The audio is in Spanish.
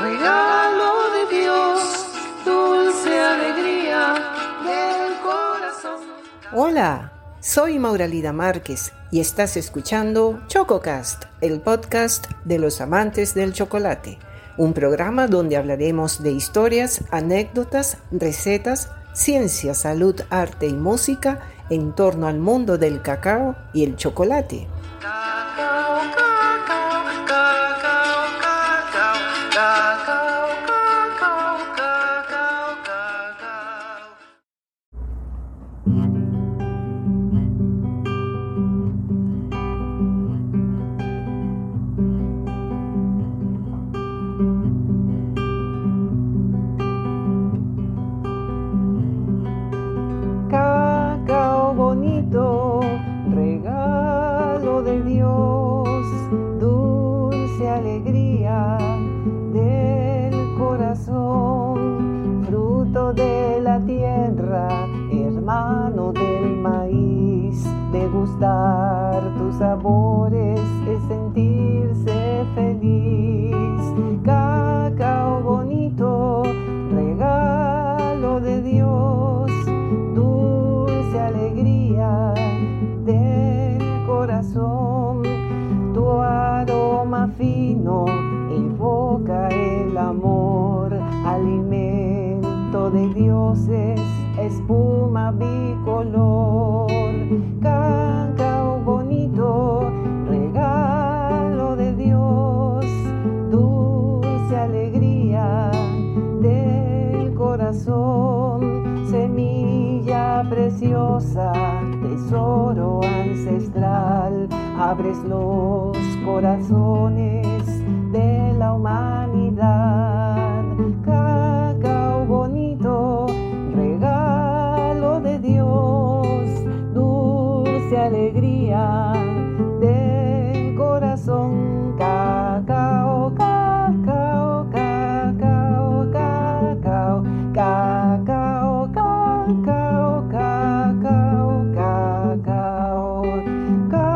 regalo de Dios, dulce alegría del corazón. Hola, soy Mauralida Márquez y estás escuchando ChocoCast, el podcast de los amantes del chocolate, un programa donde hablaremos de historias, anécdotas, recetas, ciencia, salud, arte y música en torno al mundo del cacao y el chocolate. Cacao, cacao, alegría del corazón, fruto de la tierra, hermano del maíz, degustar tus sabores es sentirse feliz. Cacao bonito, regalo de Dios, fino invoca el amor, alimento de dioses, espuma bicolor, cacao bonito, regalo de Dios, dulce alegría del corazón, semilla preciosa, tesoro ancestral, abres los corazones de la humanidad. Cacao bonito, regalo de Dios, dulce alegría del corazón. Cacao, cacao, cacao, cacao, cacao, cacao, cacao, cacao. cacao.